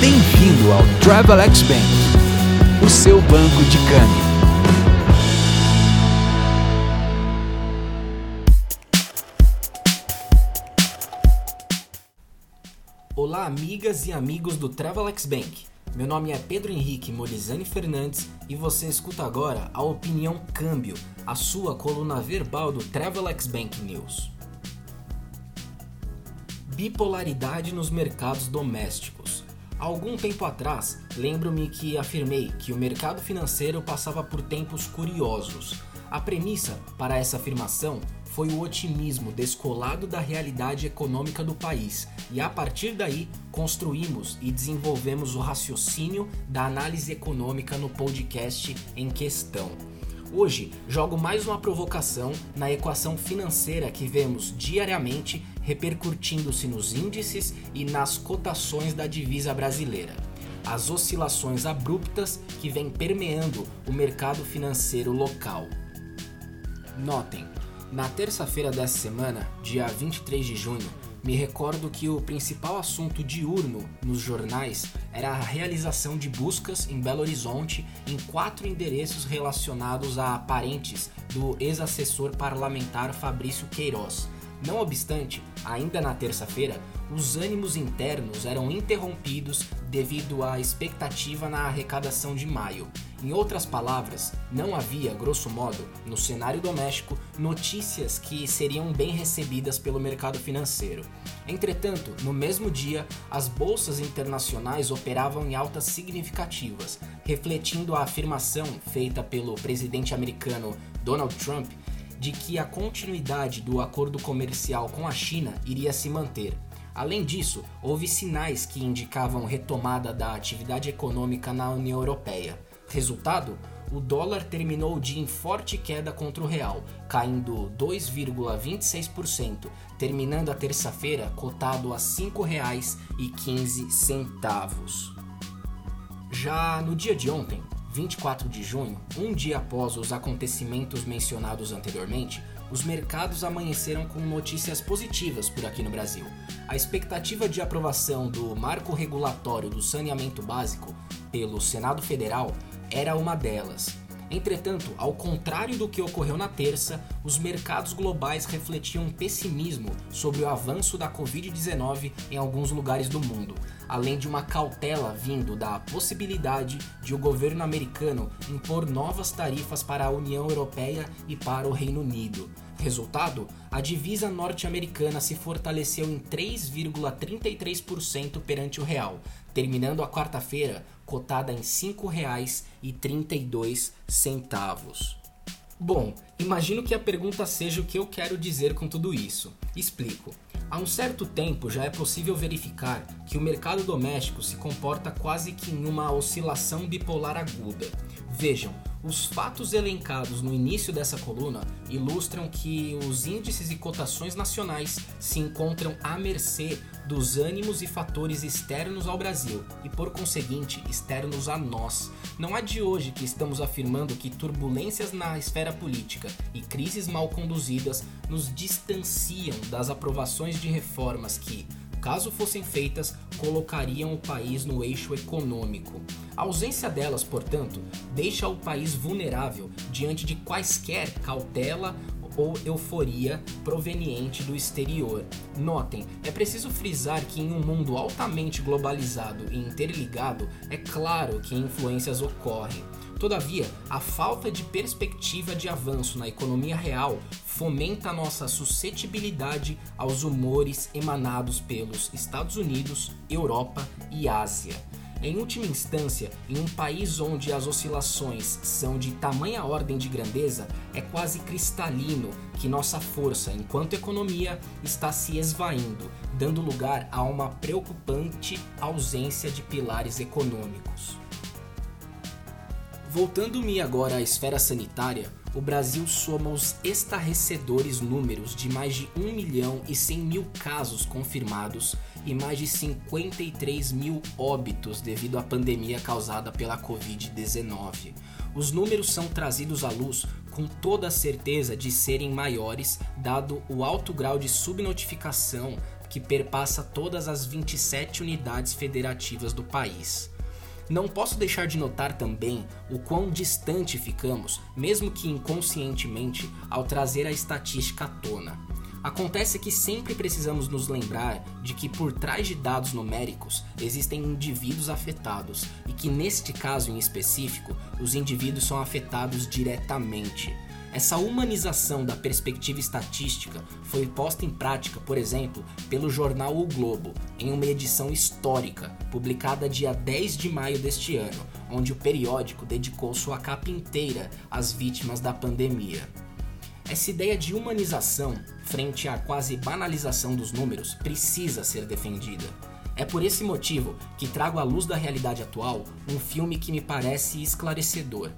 Bem-vindo ao Travelex Bank, o seu banco de câmbio. Olá, amigas e amigos do Travelex Bank. Meu nome é Pedro Henrique Molizani Fernandes e você escuta agora a Opinião Câmbio, a sua coluna verbal do Travelex Bank News. Bipolaridade nos mercados domésticos. Algum tempo atrás, lembro-me que afirmei que o mercado financeiro passava por tempos curiosos. A premissa para essa afirmação foi o otimismo descolado da realidade econômica do país, e a partir daí construímos e desenvolvemos o raciocínio da análise econômica no podcast em questão. Hoje, jogo mais uma provocação na equação financeira que vemos diariamente repercutindo-se nos índices e nas cotações da divisa brasileira. As oscilações abruptas que vêm permeando o mercado financeiro local. Notem, na terça-feira dessa semana, dia 23 de junho, me recordo que o principal assunto diurno nos jornais era a realização de buscas em Belo Horizonte em quatro endereços relacionados a parentes do ex-assessor parlamentar Fabrício Queiroz. Não obstante, ainda na terça-feira, os ânimos internos eram interrompidos devido à expectativa na arrecadação de maio. Em outras palavras, não havia, grosso modo, no cenário doméstico, notícias que seriam bem recebidas pelo mercado financeiro. Entretanto, no mesmo dia, as bolsas internacionais operavam em altas significativas, refletindo a afirmação feita pelo presidente americano Donald Trump de que a continuidade do acordo comercial com a China iria se manter. Além disso, houve sinais que indicavam retomada da atividade econômica na União Europeia. Resultado? O dólar terminou o dia em forte queda contra o real, caindo 2,26%, terminando a terça-feira cotado a R$ 5,15. Já no dia de ontem, 24 de junho, um dia após os acontecimentos mencionados anteriormente, os mercados amanheceram com notícias positivas por aqui no Brasil. A expectativa de aprovação do marco regulatório do saneamento básico pelo Senado Federal era uma delas. Entretanto, ao contrário do que ocorreu na terça, os mercados globais refletiam pessimismo sobre o avanço da Covid-19 em alguns lugares do mundo, além de uma cautela vindo da possibilidade de o governo americano impor novas tarifas para a União Europeia e para o Reino Unido. Resultado: a divisa norte-americana se fortaleceu em 3,33% perante o real, terminando a quarta-feira cotada em R$ 5,32. Bom, imagino que a pergunta seja o que eu quero dizer com tudo isso. Explico. Há um certo tempo já é possível verificar que o mercado doméstico se comporta quase que em uma oscilação bipolar aguda. Vejam, os fatos elencados no início dessa coluna ilustram que os índices e cotações nacionais se encontram à mercê dos ânimos e fatores externos ao Brasil e, por conseguinte, externos a nós. Não é de hoje que estamos afirmando que turbulências na esfera política e crises mal conduzidas nos distanciam das aprovações de reformas que, caso fossem feitas, colocariam o país no eixo econômico. A ausência delas, portanto, deixa o país vulnerável diante de quaisquer cautela ou euforia proveniente do exterior. Notem, é preciso frisar que em um mundo altamente globalizado e interligado, é claro que influências ocorrem. Todavia, a falta de perspectiva de avanço na economia real fomenta nossa suscetibilidade aos humores emanados pelos Estados Unidos, Europa e Ásia. Em última instância, em um país onde as oscilações são de tamanha ordem de grandeza, é quase cristalino que nossa força enquanto economia está se esvaindo, dando lugar a uma preocupante ausência de pilares econômicos. Voltando-me agora à esfera sanitária, o Brasil soma os estarrecedores números de mais de 1 milhão e 100 mil casos confirmados e mais de 53 mil óbitos devido à pandemia causada pela Covid-19. Os números são trazidos à luz com toda a certeza de serem maiores, dado o alto grau de subnotificação que perpassa todas as 27 unidades federativas do país. Não posso deixar de notar também o quão distante ficamos, mesmo que inconscientemente, ao trazer a estatística à tona. Acontece que sempre precisamos nos lembrar de que por trás de dados numéricos existem indivíduos afetados e que neste caso em específico, os indivíduos são afetados diretamente. Essa humanização da perspectiva estatística foi posta em prática, por exemplo, pelo jornal O Globo, em uma edição histórica, publicada dia 10 de maio deste ano, onde o periódico dedicou sua capa inteira às vítimas da pandemia. Essa ideia de humanização, frente à quase banalização dos números, precisa ser defendida. É por esse motivo que trago à luz da realidade atual um filme que me parece esclarecedor.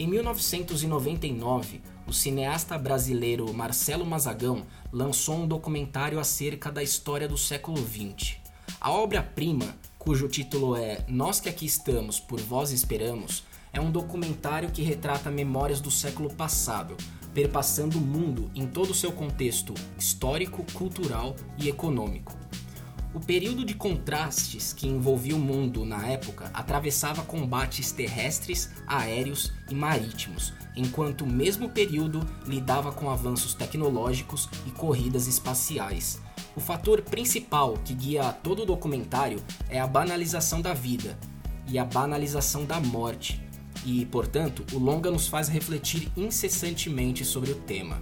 Em 1999, o cineasta brasileiro Marcelo Mazagão lançou um documentário acerca da história do século XX. A obra-prima, cujo título é Nós que aqui estamos, por vós esperamos, é um documentário que retrata memórias do século passado, perpassando o mundo em todo o seu contexto histórico, cultural e econômico. O período de contrastes que envolvia o mundo na época atravessava combates terrestres, aéreos e marítimos, enquanto o mesmo período lidava com avanços tecnológicos e corridas espaciais. O fator principal que guia todo o documentário é a banalização da vida e a banalização da morte, e, portanto, o longa nos faz refletir incessantemente sobre o tema.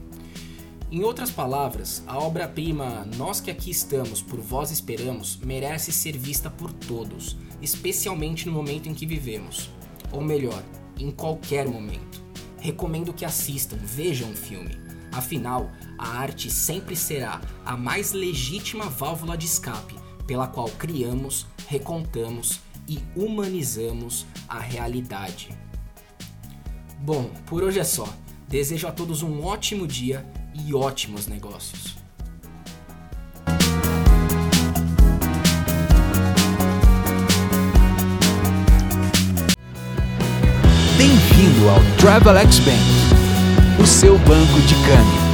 Em outras palavras, a obra-prima Nós que aqui estamos, por vós esperamos, merece ser vista por todos, especialmente no momento em que vivemos. Ou melhor, em qualquer momento. Recomendo que assistam, vejam o filme. Afinal, a arte sempre será a mais legítima válvula de escape pela qual criamos, recontamos e humanizamos a realidade. Bom, por hoje é só. Desejo a todos um ótimo dia e ótimos negócios. Bem-vindo ao Travelex Bank, o seu banco de câmbio.